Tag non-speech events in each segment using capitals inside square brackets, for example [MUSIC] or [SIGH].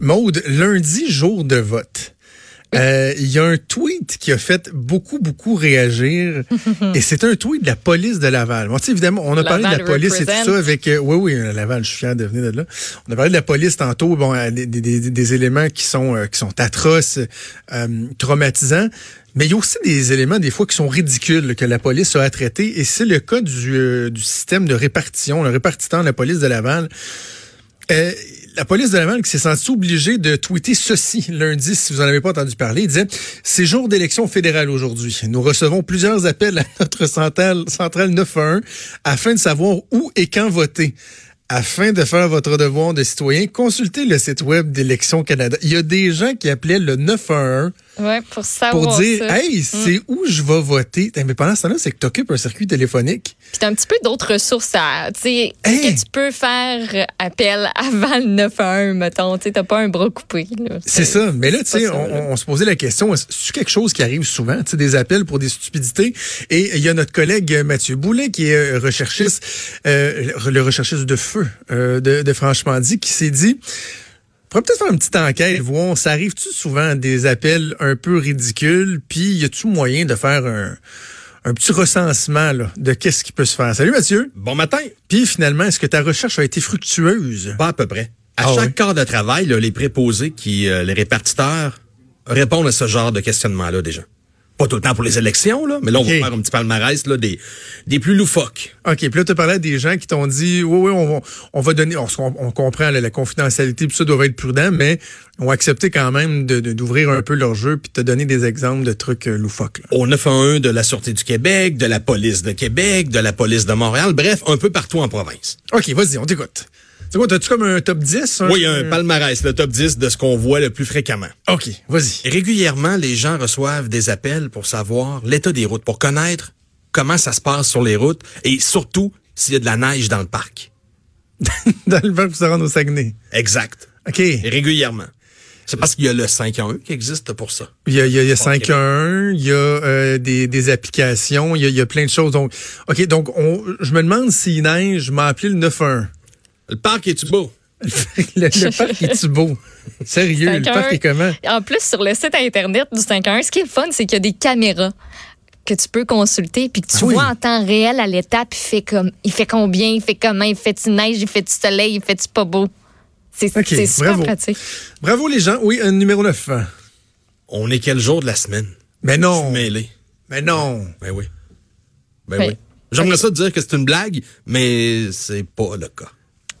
Maude, lundi, jour de vote. Euh, Il y a un tweet qui a fait beaucoup, beaucoup réagir. [LAUGHS] et c'est un tweet de la police de Laval. Bon, évidemment, on a parlé de la police et tout ça avec... euh, oui, oui, euh, Laval, je suis fier de venir de là. On a parlé de la police tantôt, bon, euh, des, des- des- éléments qui sont, euh, qui sont atroces, euh, traumatisants. Mais il y a aussi des éléments, des fois, qui sont ridicules, que la police a à traiter. Et c'est le cas du, euh, du système de répartition, le répartiteur de la police de Laval. Euh, la police de Laval qui s'est sentie obligée de tweeter ceci lundi, si vous en avez pas entendu parler. Il disait, c'est jour d'élection fédérale aujourd'hui. Nous recevons plusieurs appels à notre centrale, centrale 911 afin de savoir où et quand voter. Afin de faire votre devoir de citoyen, consultez le site web d'Élections Canada. Il y a des gens qui appelaient le 911 Ouais, pour savoir pour dire, ça. hey, c'est où je vais voter? Mais pendant ce temps-là, c'est que tu occupes un circuit téléphonique. Puis t'as un petit peu d'autres ressources à. Que tu peux faire appel avant le 9-1, mettons? Tu t'as pas un bras coupé. C'est ça. Mais là, tu sais, on, se posait la question, est-ce c'est quelque chose qui arrive souvent, tu sais, des appels pour des stupidités? Et il y a notre collègue Mathieu Boulet, qui est euh, recherchiste, euh, le recherchiste de feu euh, de, de Franchement dit, qui s'est dit, on pourrait peut-être faire une petite enquête, voir, ça arrive-tu souvent des appels un peu ridicules, puis y a-tu moyen de faire un, un petit recensement là, de qu'est-ce qui peut se faire? Salut Mathieu! Bon matin. Puis finalement, est-ce que ta recherche a été fructueuse? Pas à peu près. À Ah chaque oui? quart de travail, là, les préposés, qui, euh, les répartiteurs, répondent à ce genre de questionnement-là déjà. Pas tout le temps pour les élections, là, mais là, on va faire un petit palmarès là, des, des plus loufoques. OK, puis là, tu parlais à des gens qui t'ont dit, oui, oui, on va, on va donner, on, on- comprend là, la confidentialité, puis ça doit être prudent, mais ont accepté quand même de- de- d'ouvrir un peu leur jeu puis de te donner des exemples de trucs euh, loufoques. là. Au 911 de la Sûreté du Québec, de la police de Québec, de la police de Montréal, bref, un peu partout en province. OK, vas-y, on t'écoute. C'est quoi, t'as-tu comme un top 10? Oui, un palmarès, le top 10 de ce qu'on voit le plus fréquemment. OK, vas-y. Régulièrement, les gens reçoivent des appels pour savoir l'état des routes, pour connaître comment ça se passe sur les routes et surtout s'il y a de la neige dans le parc. [LAUGHS] Dans le vent pour se rendre au Saguenay. Exact. OK. Régulièrement. C'est parce qu'il y a le 511 qui existe pour ça. Il y a, il y a, il y a 5.1, il y a euh, des, des applications, il y a, il y a plein de choses. Donc, OK, donc on, je me demande s'il neige, je m'ai appelé le 9.1. Le parc est-tu beau? [LAUGHS] le, le parc est-tu beau? Sérieux, le 5-1. parc est comment? En plus, sur le site Internet du 5-1, ce qui est fun, c'est qu'il y a des caméras que tu peux consulter puis que tu Ah oui. vois en temps réel à l'étape, il fait comme il fait combien, il fait comment, il fait-tu neige, il fait-tu soleil, il fait-tu pas beau? C'est super bravo. pratique. Bravo les gens. Oui, un numéro 9. On est quel jour de la semaine? Mais non. Mêlé? Mais non. Ben oui. Ben Oui. oui. J'aimerais ça te dire que c'est une blague, mais c'est pas le cas.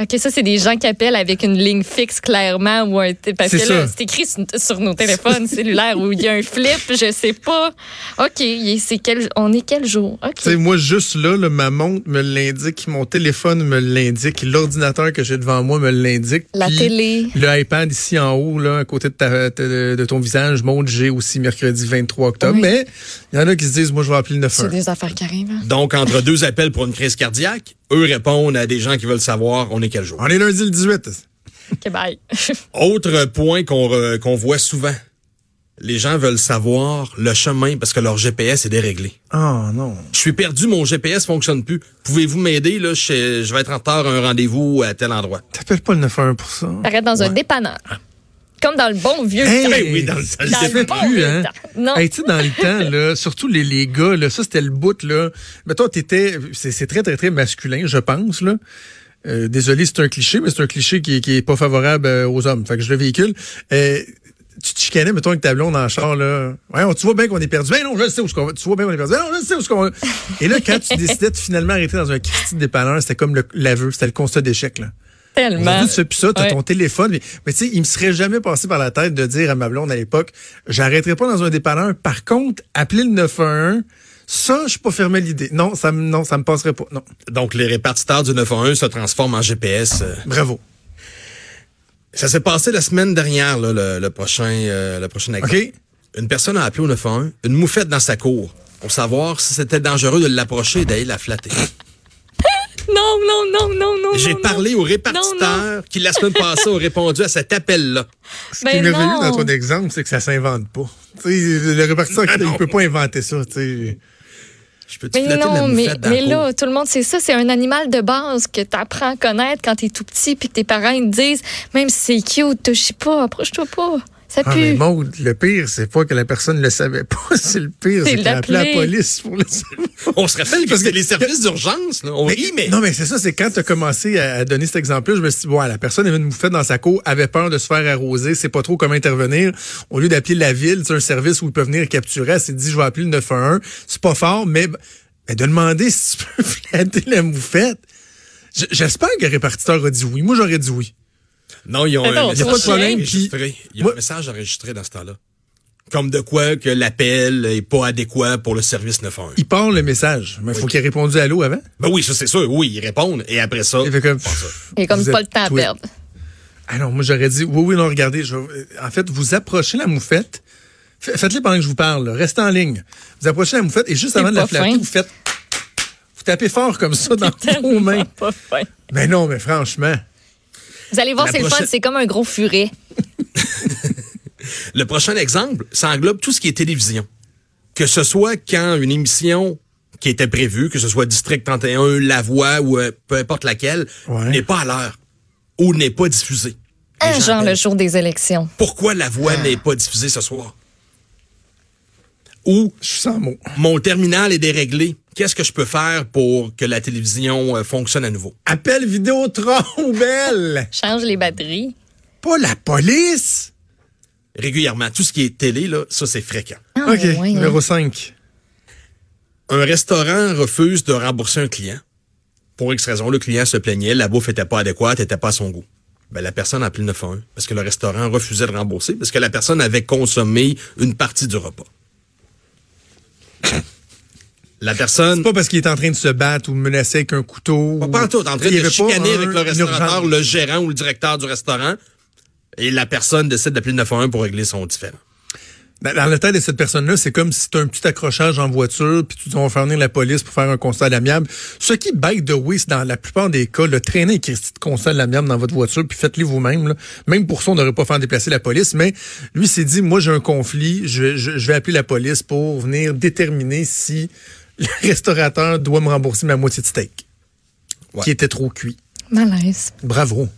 OK, ça, c'est des gens qui appellent avec une ligne fixe, clairement, ou un. Parce C'est que là, c'est écrit sur, sur nos téléphones cellulaires où il y a un flip, je sais pas. OK, il- c'est quel, on est quel jour? OK. Tu sais, moi, juste là, là, ma montre me l'indique, mon téléphone me l'indique, l'ordinateur que j'ai devant moi me l'indique. La télé. Le iPad ici en haut, là, à côté de, ta- de, de ton visage, montre j'ai aussi mercredi 23 octobre. Oui. Mais il y en a qui se disent, moi, je vais appeler le C'est 9 des affaires qui arrivent. hein. Donc, entre deux appels pour une crise cardiaque, eux répondent à des gens qui veulent savoir on est quel jour. On est lundi le 18. OK, bye. [LAUGHS] Autre point qu'on re- qu'on voit souvent. Les gens veulent savoir le chemin parce que leur GPS est déréglé. Oh non. Je suis perdu, mon GPS fonctionne plus. Pouvez-vous m'aider? Là, je, je vais être en retard à un rendez-vous à tel endroit. T'appelles pas le 91 pour ça? Arrête dans un dépanneur. Comme dans le bon vieux Hey! temps. Ben oui, dans le Dans Ça le bon plus, vieux hein? temps. Non. Hey, tu sais, dans le temps, là, [LAUGHS] surtout les, les gars, là, ça, c'était le bout, là. Mais toi, t'étais, c'est, c'est très, très, très masculin, je pense, là. Euh, désolé, c'est un cliché, mais c'est un cliché qui, qui est pas favorable euh, aux hommes. Fait que je le véhicule. Euh, tu te chicanais, mettons, avec ta blonde en char, là. Ouais, on- tu vois bien qu'on est perdu. Ben non, je sais où qu'on va. Tu vois bien qu'on est perdu. Ben non, je sais où qu'on va. Et là, quand tu [LAUGHS] décidais de finalement arrêter dans un Christy dépanneur, c'était comme le, l'aveu, c'était le constat d'échec, là. Tellement. Aujourd'hui, tu fais plus ça, t'as Ouais. ton téléphone. Mais, mais tu sais, il me serait jamais passé par la tête de dire à ma blonde à l'époque, j'arrêterai pas dans un dépanneur. Par contre, appeler le 911, ça, je suis pas fermé l'idée. Non, ça me, non, ça me passerait pas. Non. Donc, les répartiteurs du 911 se transforment en GPS. euh. Bravo. Ça s'est passé la semaine dernière, là, le, le prochain, euh, le prochain exemple. Une personne a appelé au 911 une moufette dans sa cour pour savoir si c'était dangereux de l'approcher et d'aller la flatter. Non, non, non, non, non. J'ai non, parlé au répartiteur qui, la semaine passée, a répondu à cet appel-là. Ce Ben qui est merveilleux dans ton exemple, c'est que ça s'invente pas. Tu sais, le répartiteur, Ah il non. peut pas inventer ça. tu sais. Je peux te Mais non, mais, là, tout le monde sait ça. C'est un animal de base que tu apprends à connaître quand tu es tout petit, puis que tes parents ils te disent, même si c'est cute, touche pas, approche-toi pas. Ça Ah, mais. Maud, le pire, c'est pas que la personne le savait pas. [LAUGHS] C'est le pire, C'est c'est qu'elle a appelé la police pour le savoir. On se rappelle que c'était les services d'urgence. là. On rit, mais... Non, mais c'est ça, c'est quand tu as commencé à donner cet exemple-là, je me suis dit, bon, la personne avait une moufette dans sa cour, avait peur de se faire arroser, sait pas trop comment intervenir. Au lieu d'appeler la ville, c'est un service où il peut venir capturer, elle s'est dit, je vais appeler le 911. C'est pas fort, mais, mais de demander si tu peux [LAUGHS] flatter la moufette. J'espère que le répartiteur a dit oui. Moi, j'aurais dit oui. Non, ils ont Mais un non, message y a pas de problème, enregistré. Il y a Moi- un message enregistré dans ce temps-là. Comme de quoi que l'appel est pas adéquat pour le service 911. Il part le message, mais il faut qu'il ait répondu à l'eau avant. Ben oui, ça c'est sûr. Oui, ils répondent. Et après ça, Il fait comme, a comme pas le temps à perdre. Ah non, moi j'aurais dit, oui, oui, non, regardez, je, vais- en fait, vous approchez la moufette, Fa- faites-le pendant que je vous parle, là. restez en ligne. Vous approchez la moufette et juste avant de la flatter, fin. vous faites, vous tapez fort comme ça [LAUGHS] dans vos mains. Pas fin. Mais non, mais franchement, Vous allez voir, c'est le fun. C'est comme un gros furet. [LAUGHS] le prochain exemple, ça englobe tout ce qui est télévision. Que ce soit quand une émission qui était prévue, que ce soit District 31, La Voix ou euh, peu importe laquelle, Ouais. n'est pas à l'heure ou n'est pas diffusée. Les Un genre appellent. le jour des élections. Pourquoi La Voix n'est pas diffusée ce soir? Ou je suis sans mots. mon terminal est déréglé. Qu'est-ce que je peux faire pour que la télévision euh, fonctionne à nouveau? Appelle Vidéotron, belle! [LAUGHS] Change les batteries. Pas la police! Régulièrement. Tout ce qui est télé, là, ça, c'est fréquent. Ah, OK, ouais, hein. numéro 5. Un restaurant refuse de rembourser un client. Pour X raison, le client se plaignait, la bouffe était pas adéquate, était pas à son goût. Ben, la personne a appelé le 911 parce que le restaurant refusait de rembourser parce que la personne avait consommé une partie du repas. La personne, C'est pas parce qu'il est en train de se battre ou de menacer avec un couteau. pas ou- partout, en train de chicaner un- avec le restaurateur, le gérant ou le directeur du restaurant. Et la personne décide d'appeler le 911 pour régler son différend. Dans, dans la tête de cette personne-là, c'est comme si tu un petit accrochage en voiture, puis tu dis on va faire venir la police pour faire un constat à l'amiable. Ce qui, by the way, c'est dans la plupart des cas, le traîner et Christy de constat à l'amiable dans votre voiture, puis faites-le vous-même. Même pour ça, on n'aurait pas faire déplacer la police, mais lui s'est dit, moi j'ai un conflit, je, je- je vais appeler la police pour venir déterminer si le restaurateur doit me rembourser ma moitié de steak, Ouais. qui était trop cuit. Malaise. Bravo.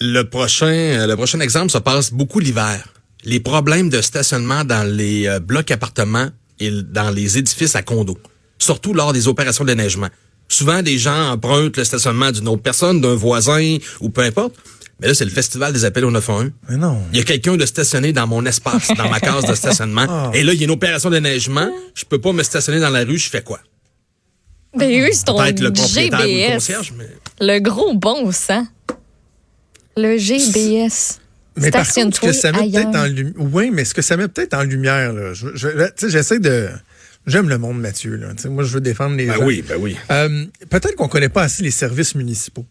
Le prochain, euh, le prochain exemple se passe beaucoup l'hiver. Les problèmes de stationnement dans les euh, blocs appartements et dans les édifices à condos, surtout lors des opérations de déneigement. Souvent, des gens empruntent le stationnement d'une autre personne, d'un voisin ou peu importe. Mais là, c'est le festival des appels au 911. Mais non. Il y a quelqu'un de stationné dans mon espace, dans ma case de stationnement. Ah. Et là, il y a une opération de déneigement. Je peux pas me stationner dans la rue. Je fais quoi? Ben oui, c'est ton le propriétaire ou le GBS. concierge, mais... Le gros bon sang. Le GBS. Mais par contre, ce que ça met peut-être en lumière. Oui, mais ce que ça met peut-être en lumière, là. Je, je- là, tu sais, j'essaie de. J'aime le monde, Mathieu. Là. Moi, je veux défendre les Ben gens. oui, ben oui. Euh, peut-être qu'on connaît pas assez les services municipaux.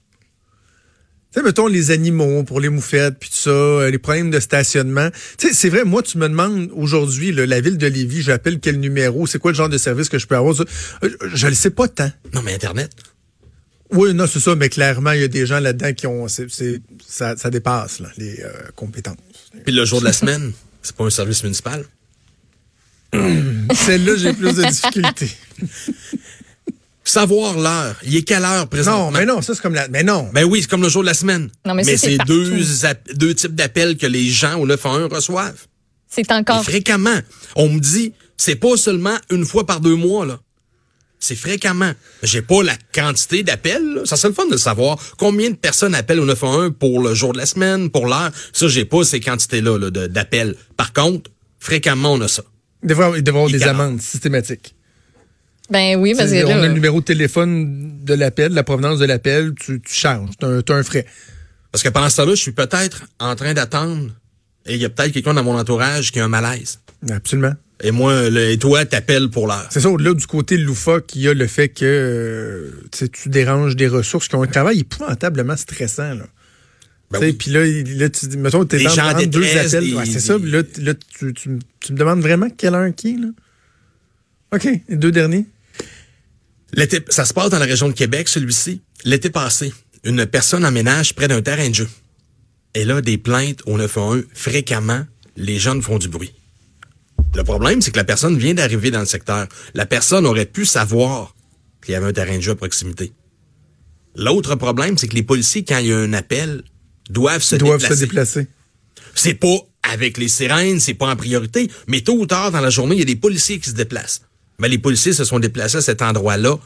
Tu sais, mettons les animaux pour les moufettes, puis tout ça, euh, les problèmes de stationnement. Tu sais, c'est vrai, moi, tu me demandes aujourd'hui, la ville de Lévis, j'appelle quel numéro, c'est quoi le genre de service que je peux avoir. euh, Je le sais pas tant. Non, mais Internet. Oui, non, c'est ça, mais clairement, il y a des gens là-dedans qui ont. c'est c'est- ça, ça dépasse là, les euh, compétences. Puis le jour de la semaine, c'est pas un service municipal? [COUGHS] Celle-là, j'ai plus de difficultés. [LAUGHS] Savoir l'heure. Il est quelle heure présentement? Non, mais non, ça, c'est comme la. Mais non. Ben oui, c'est comme le jour de la semaine. Non, mais c'est deux, deux types d'appels que les gens au 911 reçoivent. C'est Et encore. fréquemment. On me dit, c'est pas seulement une fois par deux mois, là. C'est fréquemment. J'ai pas la quantité d'appels. là. Ça serait le fun de savoir combien de personnes appellent au 911 pour le jour de la semaine, pour l'heure. Ça, j'ai pas ces quantités-là là, de- d'appels. Par contre, fréquemment, on a ça. Il devrait avoir, des amendes systématiques. Ben oui, parce que on a le numéro de téléphone de l'appel, la provenance de l'appel, tu, tu charges. Tu as, un frais. Parce que pendant ce temps-là, je suis peut-être en train d'attendre et il y a peut-être quelqu'un dans mon entourage qui a un malaise. Absolument. Et moi, le, et toi, t'appelles pour l'heure. C'est ça, au-delà du côté loufoque, il y a le fait que euh, tu déranges des ressources qui ont un travail épouvantablement stressant. Là. Ben Tu sais, oui. Puis là, là, tu dis, mettons, t'es dans deux appels. des- Ouais, c'est ça. des- Puis là, là, tu, tu, tu me demandes vraiment quelle heure qui est, là? OK. Les deux derniers? L'été, ça se passe dans la région de Québec, celui-ci. L'été passé, une personne emménage près d'un terrain de jeu. Et là, des plaintes au 911, fréquemment, les jeunes font du bruit. Le problème, c'est que la personne vient d'arriver dans le secteur. La personne aurait pu savoir qu'il y avait un terrain de jeu à proximité. L'autre problème, c'est que les policiers, quand il y a un appel, doivent se doivent déplacer. se déplacer. C'est pas avec les sirènes, c'est pas en priorité, mais tôt ou tard dans la journée, il y a des policiers qui se déplacent. Mais les policiers se sont déplacés à cet endroit-là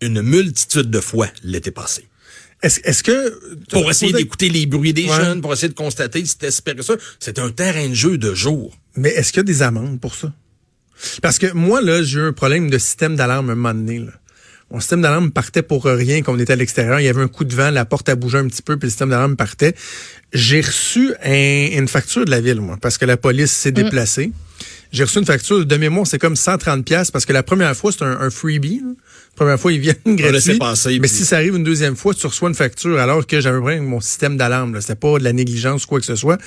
une multitude de fois l'été passé. Est-ce est-ce que. Pour essayer d'écouter les bruits des Ouais. jeunes, pour essayer de constater si c'était ça. C'est un terrain de jeu de jour. Mais est-ce qu'il y a des amendes pour ça? Parce que moi, là, j'ai eu un problème de système d'alarme un moment donné. Là. Mon système d'alarme partait pour rien quand on était à l'extérieur. Il y avait un coup de vent, la porte a bougé un petit peu, puis le système d'alarme partait. J'ai reçu un- une facture de la ville, moi, parce que la police s'est déplacée. J'ai reçu une facture de mémoire, c'est comme 130 pièces parce que la première fois, c'est un, un freebie. là. La première fois, ils viennent gratuit. passer, mais puis- si ça arrive une deuxième fois, tu reçois une facture alors que j'avais problème avec mon système d'alarme. C'était pas de la négligence ou quoi que ce soit.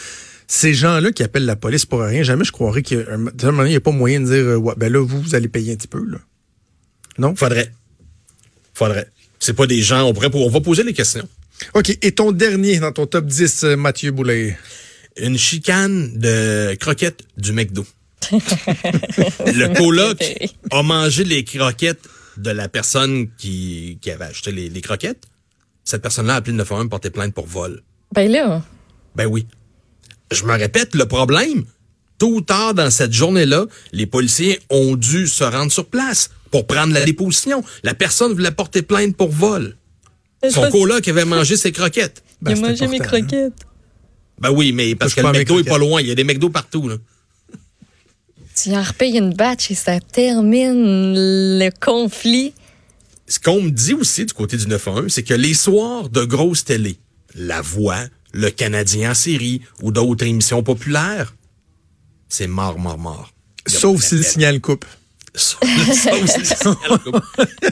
Ces gens-là qui appellent la police pour rien, jamais je croirais qu'il n'y a pas moyen de dire euh, ouais, ben là, vous, vous allez payer un petit peu. Là. Non? Faudrait. Faudrait. C'est pas des gens, on pourrait, on va poser les questions. OK. Et ton dernier dans ton top 10, euh, Mathieu Boulet. Une chicane de croquettes du McDo. [LAUGHS] le coloc a mangé les croquettes de la personne qui, qui avait acheté les, les croquettes. Cette personne-là a appelé le 911 porter plainte pour vol. Ben là, Ben oui. Je me répète, le problème, tôt ou tard dans cette journée-là, les policiers ont dû se rendre sur place pour prendre la déposition. La personne voulait porter plainte pour vol. Son coloc avait mangé ses croquettes. Ben, il a mangé mes hein. croquettes. Ben oui, mais parce que le McDo est pas loin. Il y a des McDo partout, là. Tu en repayes une batch et ça termine le conflit. ce qu'on me dit aussi du côté du 911, c'est que les soirs de grosses télé, La Voix, Le Canadien en série ou d'autres émissions populaires, c'est mort, mort, mort. Sauf si le d'appel. signal coupe. Sauf si le signal coupe.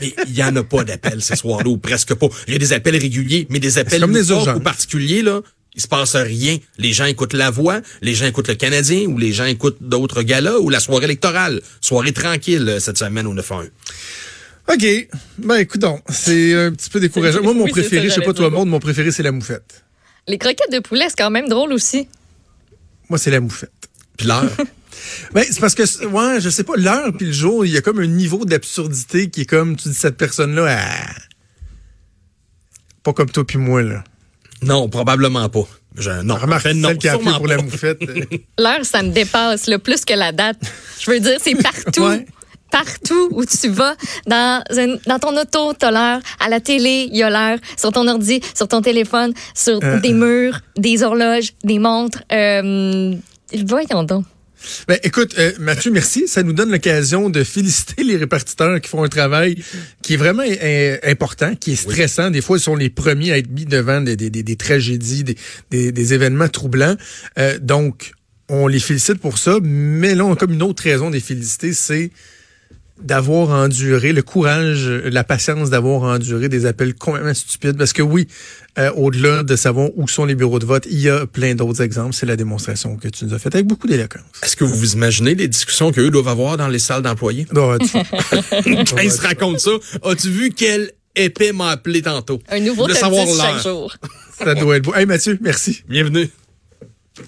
Mais il y en a pas d'appels ces soirs-là, ou presque pas. Il y a des appels réguliers, mais des appels comme des loufoques urgences. ou particuliers, là, il se passe rien. Les gens écoutent La Voix, les gens écoutent Le Canadien, ou les gens écoutent d'autres galas, ou la soirée électorale. Soirée tranquille euh, cette semaine au 911. OK. Ben, écoute donc, c'est un petit peu décourageant. [LAUGHS] Moi, mon Oui, préféré, ça, je sais pas toi, monde, mon préféré, c'est la moufette. Les croquettes de poulet, c'est quand même drôle aussi. Moi, c'est la moufette. Puis l'heure. [LAUGHS] Ben, c'est parce que, ouais, je sais pas, l'heure puis le jour, il y a comme un niveau d'absurdité qui est comme, tu dis, cette personne-là, elle- pas comme toi puis moi, là. Non, probablement pas. Je, non, Remarque, en fait, non, celle qui a pour la pas. moufette. euh, [LAUGHS] L'heure, ça me dépasse, le plus que la date. Je veux dire, c'est partout. Ouais. Partout où tu vas, dans, un- dans ton auto, t'as l'heure. À la télé, il y a l'heure. Sur ton ordi, sur ton téléphone, sur Euh, des murs, des horloges, des montres. Euh, voyons donc. Ben, écoute, euh, Mathieu, merci. Ça nous donne l'occasion de féliciter les répartiteurs qui font un travail qui est vraiment euh, important, qui est stressant. Des fois, ils sont les premiers à être mis devant des, des, des- des tragédies, des, événements troublants. Euh, donc, on les félicite pour ça. Mais là, on a comme une autre raison de les féliciter, c'est d'avoir enduré, le courage, la patience d'avoir enduré des appels complètement stupides. Parce que oui, euh, au-delà de savoir où sont les bureaux de vote, il y a plein d'autres exemples. C'est la démonstration que tu nous as faite avec beaucoup d'éloquence. Est-ce que vous vous imaginez les discussions qu'eux doivent avoir dans les salles d'employés? [LAUGHS] Quand ils se racontent ça, as-tu vu quel épée m'a appelé tantôt? Un nouveau de top savoir 10 chaque jour. Ça doit être beau. Hey Mathieu, merci. Bienvenue.